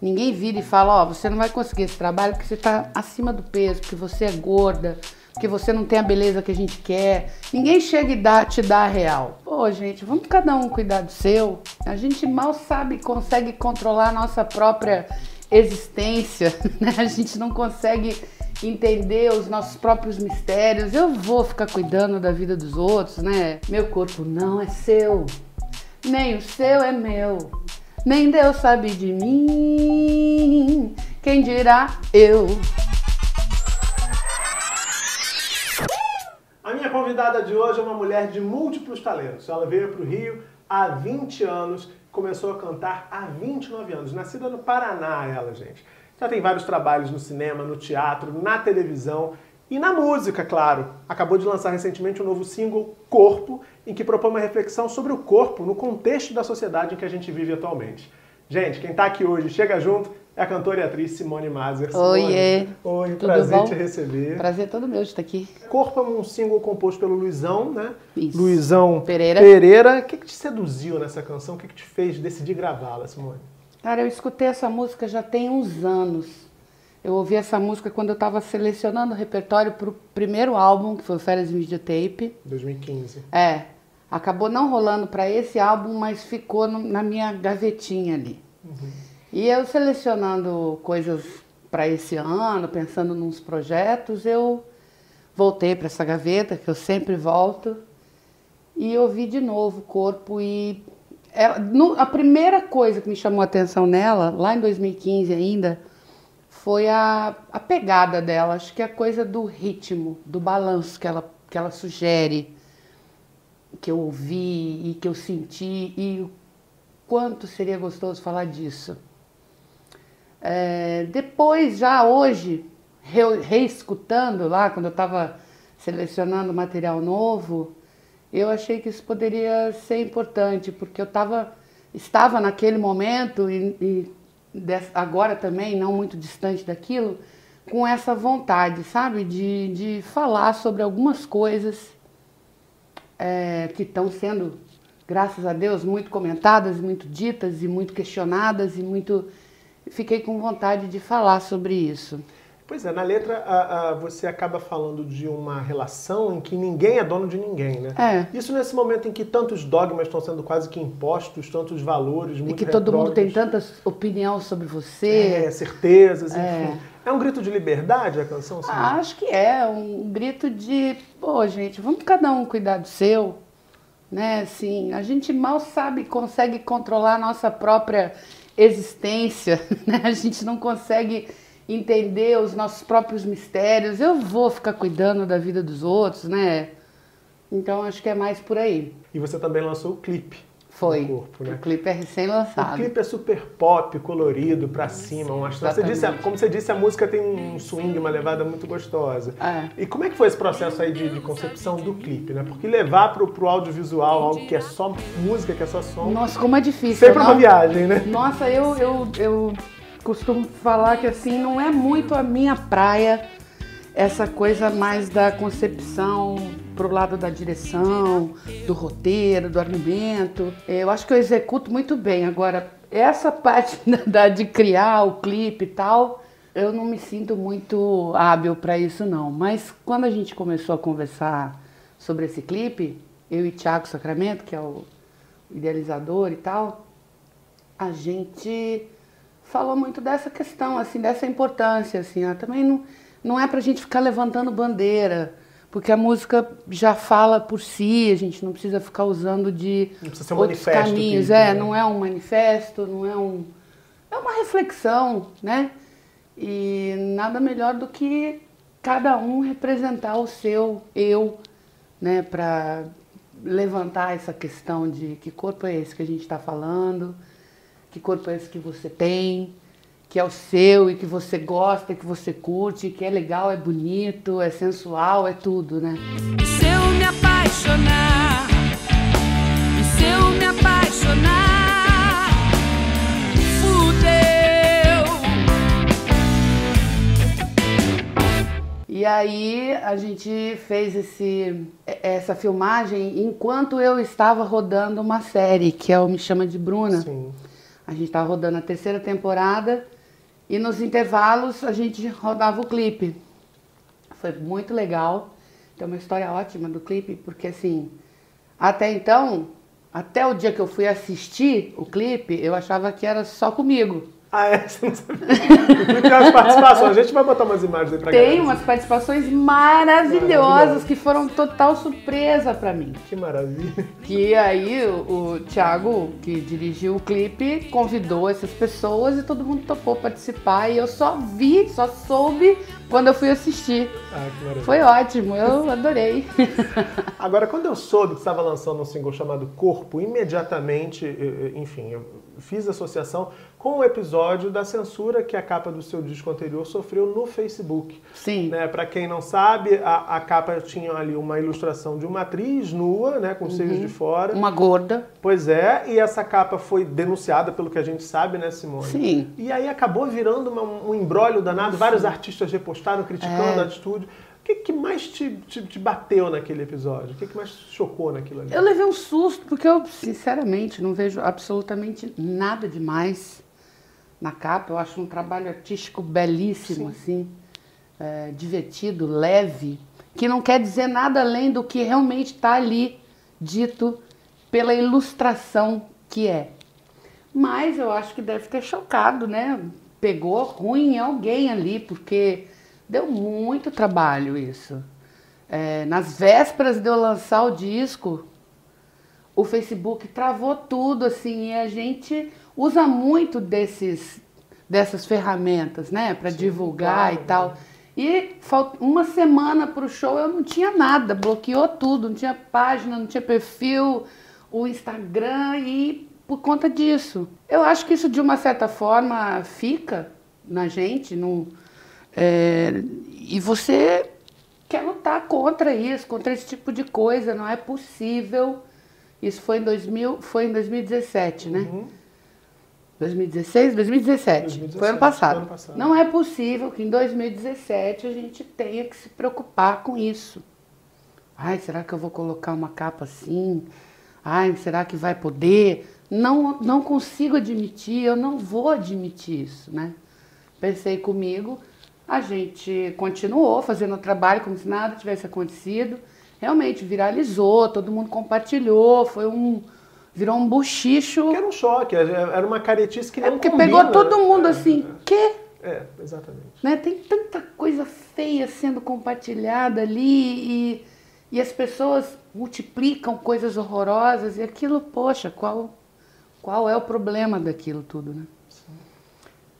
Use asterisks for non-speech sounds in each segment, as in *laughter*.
Ninguém vira e fala, ó, você não vai conseguir esse trabalho porque você está acima do peso, porque você é gorda, porque você não tem a beleza que a gente quer. Ninguém chega e dá, te dá a real. Pô, gente, vamos cada um cuidar do seu. A gente mal sabe, consegue controlar a nossa própria existência, *laughs* né? A gente não consegue entender os nossos próprios mistérios. Eu vou ficar cuidando da vida dos outros, né? Meu corpo não é seu, nem o seu é meu. Nem Deus sabe de mim, quem dirá eu. A minha convidada de hoje é uma mulher de múltiplos talentos. Ela veio para o Rio há 20 anos, começou a cantar há 29 anos. Nascida no Paraná, ela, gente. Já tem vários trabalhos no cinema, no teatro, na televisão e na música, claro. Acabou de lançar recentemente um novo single, Corpo, em que propõe uma reflexão sobre o corpo no contexto da sociedade em que a gente vive atualmente. Gente, quem está aqui hoje, chega junto, é a cantora e atriz Simone Mazer. Oiê! Oi, Tudo prazer bom? te receber. Prazer todo meu de estar aqui. Corpo é um single composto pelo Luizão, né? Isso. Luizão Pereira. Pereira. O que, que te seduziu nessa canção? O que, que te fez decidir gravá-la, Simone? Cara, eu escutei essa música já tem uns anos. Eu ouvi essa música quando eu estava selecionando o repertório para o primeiro álbum, que foi o Férias em Videotape. 2015. É, acabou não rolando para esse álbum, mas ficou no- na minha gavetinha ali. E eu selecionando coisas para esse ano, pensando nos projetos, eu voltei para essa gaveta, que eu sempre volto, e ouvi de novo o corpo. E ela- no- a primeira coisa que me chamou a atenção nela, lá em 2015 ainda, foi a, a pegada dela. Acho que é a coisa do ritmo, do balanço que ela, que ela sugere, que eu ouvi e que eu senti, e o quanto seria gostoso falar disso. É, depois, já hoje, re- reescutando lá, quando eu estava selecionando material novo, eu achei que isso poderia ser importante, porque eu tava, estava naquele momento e, e agora também, não muito distante daquilo, com essa vontade, sabe, de, de falar sobre algumas coisas é, que estão sendo, graças a Deus, muito comentadas, muito ditas e muito questionadas e muito. Fiquei com vontade de falar sobre isso. Pois é, na letra a- a- você acaba falando de uma relação em que ninguém é dono de ninguém, né? É. Isso nesse momento em que tantos dogmas estão sendo quase que impostos, tantos valores, E muito que todo mundo tem tanta opinião sobre você. É, certezas, enfim. É. É. um grito de liberdade a canção? Simone? Ah, acho que é um grito de, pô, gente, vamos cada um cuidar do seu, né? Assim, a gente mal sabe, consegue controlar a nossa própria existência, *laughs* né? A gente não consegue entender os nossos próprios mistérios. Eu vou ficar cuidando da vida dos outros, né? Então acho que é mais por aí. E você também lançou o clipe. Foi. Corpo, né? O clipe é O recém-lançado. clipe é super pop, colorido, pra cima, um astral. Você disse, como você disse, a música tem um swing, uma levada muito gostosa. É. E como é que foi esse processo aí de, de concepção do clipe, né? Porque levar pro, pro audiovisual algo que é só música, que é só som, Nossa, como é difícil, sempre não? uma viagem, né? Nossa, eu, eu, eu costumo falar que assim, não é muito a minha praia essa coisa mais da concepção pro lado da direção, do roteiro, do argumento. Eu acho que eu executo muito bem. Agora, essa parte *laughs* da, de criar o clipe e tal, eu não me sinto muito hábil para isso não. Mas quando a gente começou a conversar sobre esse clipe, eu e Thiago Sacramento, que é o idealizador e tal, a gente falou muito dessa questão, assim, dessa importância, assim, ó. também não, não é pra gente ficar levantando bandeira, porque a música já fala por si, a gente não precisa ficar usando de um outros caminhos, que- é, né? não é um manifesto, não é um é uma reflexão, né? E nada melhor do que cada um representar o seu eu, né, para levantar essa questão de que corpo é esse que a gente está falando, que corpo é esse que você tem, que é o seu e que você gosta, que você curte, que é legal, é bonito, é sensual, é tudo, né? E se eu me apaixonar? E se eu me apaixonar? Fudeu. E aí a gente fez esse, essa filmagem enquanto eu estava rodando uma série, que é o Me Chama de Bruna. Sim. A gente estava rodando a terceira temporada e nos intervalos a gente rodava o clipe. Foi muito legal. Tem uma história ótima do clipe, porque assim, até então, até o dia que eu fui assistir o clipe, eu achava que era só comigo. Ah, é? Você não sabia. Tem umas participações. A gente vai botar umas imagens aí pra Tem galera. umas participações maravilhosas que foram total surpresa pra mim. Que maravilha. Que aí o, o Thiago, que dirigiu o clipe, convidou essas pessoas e todo mundo topou participar. E eu só vi, só soube quando eu fui assistir. Ah, que maravilha. Foi ótimo, eu adorei. *laughs* Agora, quando eu soube que estava lançando um single chamado Corpo, imediatamente, enfim, eu fiz associação com o episódio da censura que a capa do seu disco anterior sofreu no Facebook. Sim. Né, para quem não sabe, a, a capa tinha ali uma ilustração de uma atriz nua, né, com os seios de fora. Uma gorda. Pois é, e essa capa foi denunciada pelo que a gente sabe, né, Simone? Sim. E aí acabou virando uma- um embrólio danado, vários artistas repostaram criticando É. a atitude. O que, que mais te, te- te bateu naquele episódio? O que, que mais te chocou naquilo ali? Eu levei um susto, porque eu, sinceramente, não vejo absolutamente nada demais na capa. Eu acho um trabalho artístico belíssimo, assim, é, divertido, leve, que não quer dizer nada além do que realmente está ali dito pela ilustração que é. Mas eu acho que deve ter chocado, né? Pegou ruim em alguém ali, porque deu muito trabalho isso. É, nas vésperas de eu lançar o disco, o Facebook travou tudo, assim, e a gente usa muito desses, dessas ferramentas, né, para divulgar claro, e tal. E uma semana para o show eu não tinha nada, bloqueou tudo, não tinha página, não tinha perfil, o Instagram e por conta disso. Eu acho que isso de uma certa forma fica na gente, não, é, e você quer lutar contra isso, contra esse tipo de coisa, não é possível. Isso foi em 2000, foi em 2017, né? Uhum. 2016, 2017. 2017, Foi ano passado. ano passado. Não é possível que em 2017 a gente tenha que se preocupar com isso. Ai, será que eu vou colocar uma capa assim? Ai, será que vai poder? Não, não consigo admitir, eu não vou admitir isso, né? Pensei comigo, a gente continuou fazendo o trabalho como se nada tivesse acontecido. Realmente viralizou, todo mundo compartilhou, foi um virou um buchicho. Que era um choque, era uma caretice que É não porque combina. pegou todo mundo É, assim, quê? É, exatamente. Né? Tem tanta coisa feia sendo compartilhada ali e, e as pessoas multiplicam coisas horrorosas e aquilo, poxa, qual, qual é o problema daquilo tudo, né?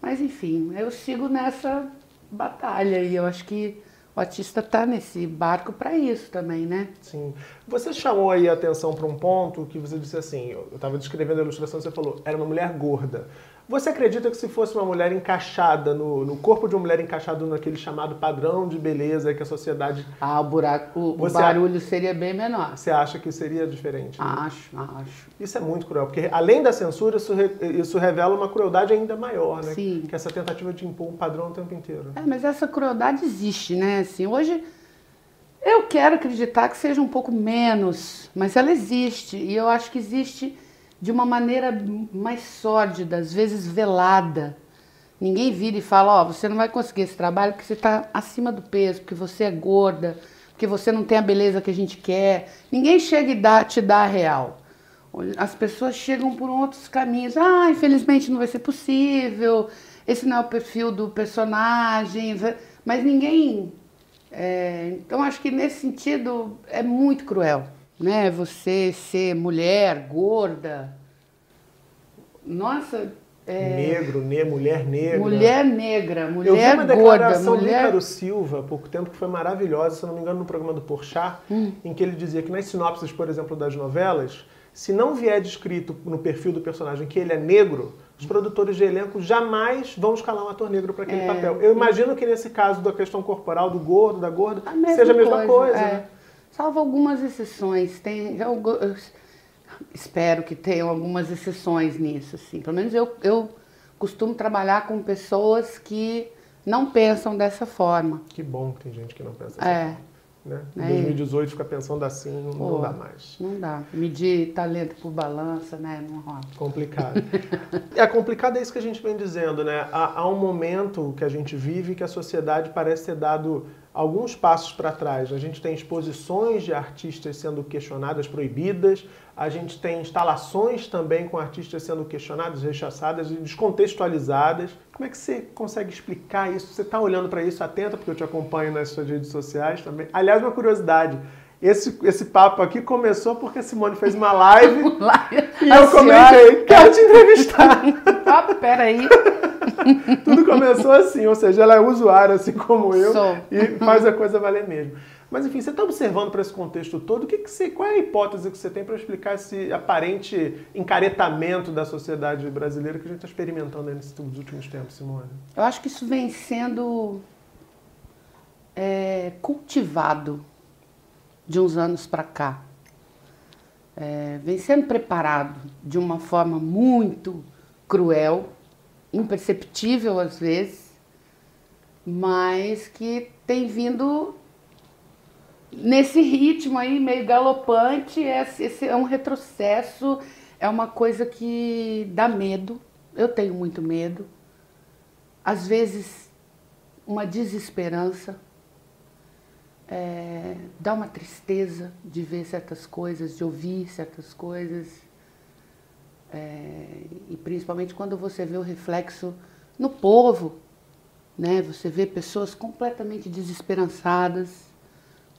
Mas enfim, eu sigo nessa batalha e eu acho que o artista tá nesse barco para isso também, né? Sim. Você chamou aí a atenção para um ponto que você disse assim, eu estava descrevendo a ilustração, você falou, era uma mulher gorda. Você acredita que se fosse uma mulher encaixada no, no corpo de uma mulher encaixado naquele chamado padrão de beleza que a sociedade, Ah, o buraco, o, o barulho seria bem menor. você acha que seria diferente? Acho, acho. Isso é muito cruel, porque além da censura, isso, re- isso revela uma crueldade ainda maior, né? Sim. Que essa tentativa de impor um padrão o tempo inteiro. É, mas essa crueldade existe, né? Assim, hoje eu quero acreditar que seja um pouco menos, mas ela existe. E eu acho que existe de uma maneira mais sórdida, às vezes velada. Ninguém vira e fala, ó, você não vai conseguir esse trabalho porque você está acima do peso, porque você é gorda, porque você não tem a beleza que a gente quer. Ninguém chega e dá, te dá a real. As pessoas chegam por outros caminhos. Ah, infelizmente não vai ser possível. Esse não é o perfil do personagem. Mas ninguém. é, então acho que nesse sentido é muito cruel, né? Você ser mulher, gorda. Nossa, é, Negro, ne, mulher negra. mulher negra, Eu vi mulher uma gorda, declaração do mulher. Ícaro Silva há pouco tempo que foi maravilhosa, se não me engano, no programa do Porchat, Hum. em que ele dizia que nas sinopses, por exemplo, das novelas, se não vier descrito no perfil do personagem que ele é negro, os produtores de elenco jamais vão escalar um ator negro para aquele É. papel. Eu imagino que nesse caso da questão corporal do gordo, da gorda, A seja a mesma coisa. é. né? Salvo algumas exceções. Tem, eu, eu espero que tenham algumas exceções nisso. Assim. Pelo menos eu, eu costumo trabalhar com pessoas que não pensam dessa forma. Que bom que tem gente que não pensa assim. É. Né? Em É. 2018 fica pensando assim, não, não Pô. dá mais. Não dá. Medir talento por balança, né? Não rola. Complicado. *laughs* é complicado é isso que a gente vem dizendo, né? Há, há um momento que a gente vive que a sociedade parece ter dado alguns passos para trás. A gente tem exposições de artistas sendo questionadas, proibidas. A gente tem instalações também com artistas sendo questionadas, rechaçadas e descontextualizadas. Como é que você consegue explicar isso? Você está olhando para isso atenta, porque eu te acompanho nas suas redes sociais também. Aliás, uma curiosidade. Esse, esse papo aqui começou porque a Simone fez uma live *laughs* e eu comentei, quero te entrevistar. *laughs* Ah, peraí. *laughs* Tudo começou assim, ou seja, ela é usuária assim como eu Sou. e faz a coisa valer mesmo. Mas enfim, você está observando para esse contexto todo, o que, que você, qual é a hipótese que você tem para explicar esse aparente encaretamento da sociedade brasileira que a gente está experimentando nesses últimos tempos, Simone? Eu acho que isso vem sendo é, cultivado de uns anos para cá. É, vem sendo preparado de uma forma muito cruel, imperceptível às vezes, mas que tem vindo nesse ritmo aí meio galopante. Esse esse é um retrocesso, é uma coisa que dá medo. Eu tenho muito medo às vezes uma desesperança, é, dá uma tristeza de ver certas coisas, de ouvir certas coisas, é, e principalmente quando você vê o reflexo no povo, né? Você vê pessoas completamente desesperançadas,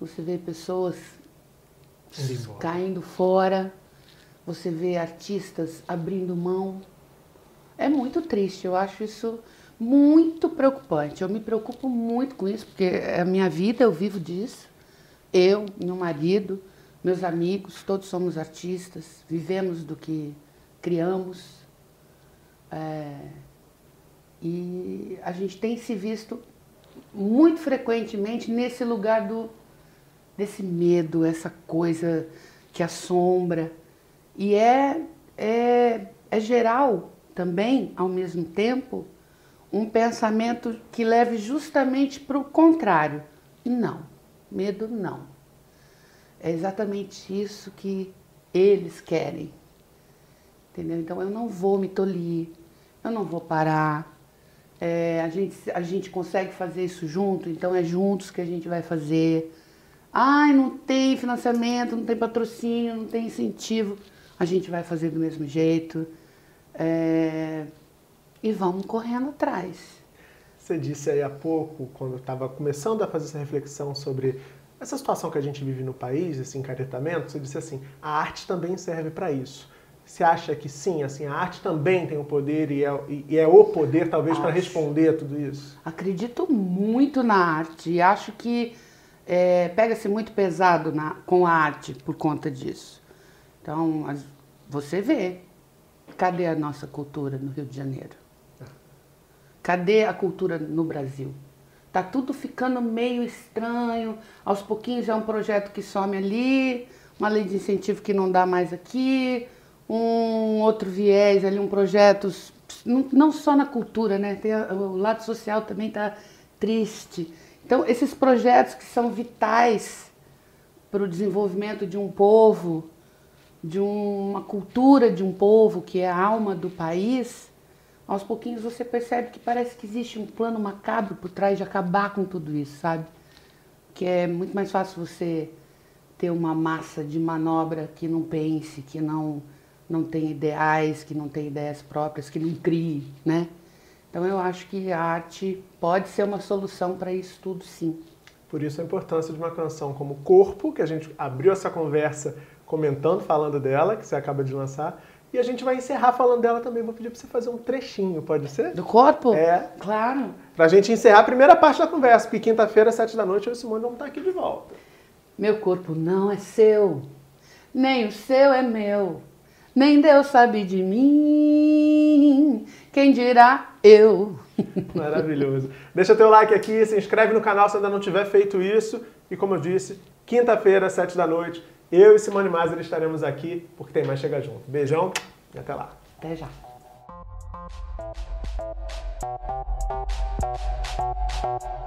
você vê pessoas caindo fora, você vê artistas abrindo mão. É muito triste, eu acho isso muito preocupante. Eu me preocupo muito com isso, porque a minha vida, eu vivo disso. Eu, meu marido, meus amigos, todos somos artistas, vivemos do que criamos. É, e a gente tem se visto muito frequentemente nesse lugar do desse medo, essa coisa que assombra. E é, é, é geral também, ao mesmo tempo, um pensamento que leve justamente para o contrário. Não, medo não. É exatamente isso que eles querem. Entendeu? Então eu não vou me tolir, eu não vou parar. É, a, gente, a gente consegue fazer isso junto, então é juntos que a gente vai fazer. Ai, não tem financiamento, não tem patrocínio, não tem incentivo. A gente vai fazer do mesmo jeito. É, e vamos correndo atrás. Você disse aí há pouco, quando estava começando a fazer essa reflexão sobre essa situação que a gente vive no país, esse encaretamento, você disse assim, a arte também serve para isso. Você acha que sim, assim, a arte também tem o poder e é, e é o poder talvez para responder a tudo isso? Acredito muito na arte e acho que é, pega-se muito pesado na, com a arte por conta disso. Então, você vê, cadê a nossa cultura no Rio de Janeiro? Cadê a cultura no Brasil? Tá tudo ficando meio estranho. Aos pouquinhos é um projeto que some ali, uma lei de incentivo que não dá mais aqui, um outro viés ali, um projeto não, só na cultura, né? Tem o lado social também tá triste. Então, esses projetos que são vitais para o desenvolvimento de um povo, de uma cultura de um povo que é a alma do país, aos pouquinhos você percebe que parece que existe um plano macabro por trás de acabar com tudo isso, sabe? Que é muito mais fácil você ter uma massa de manobra que não pense, que não não tem ideais, que não tem ideias próprias, que não crie, né? Então eu acho que a arte pode ser uma solução para isso tudo, sim. Por isso a importância de uma canção como Corpo, que a gente abriu essa conversa comentando, falando dela, que você acaba de lançar, e a gente vai encerrar falando dela também. Vou pedir para você fazer um trechinho, pode ser? Do corpo? É. Claro. Pra gente encerrar a primeira parte da conversa, porque quinta-feira, sete da noite, eu e o Simone vamos estar aqui de volta. Meu corpo não é seu, nem o seu é meu, nem Deus sabe de mim. Quem dirá eu? *laughs* Maravilhoso. Deixa teu like aqui, se inscreve no canal se ainda não tiver feito isso. E como eu disse, quinta-feira, sete da noite, eu e Simone Mazer estaremos aqui, porque tem mais Chega Junto. Beijão e até lá. Até já. Thank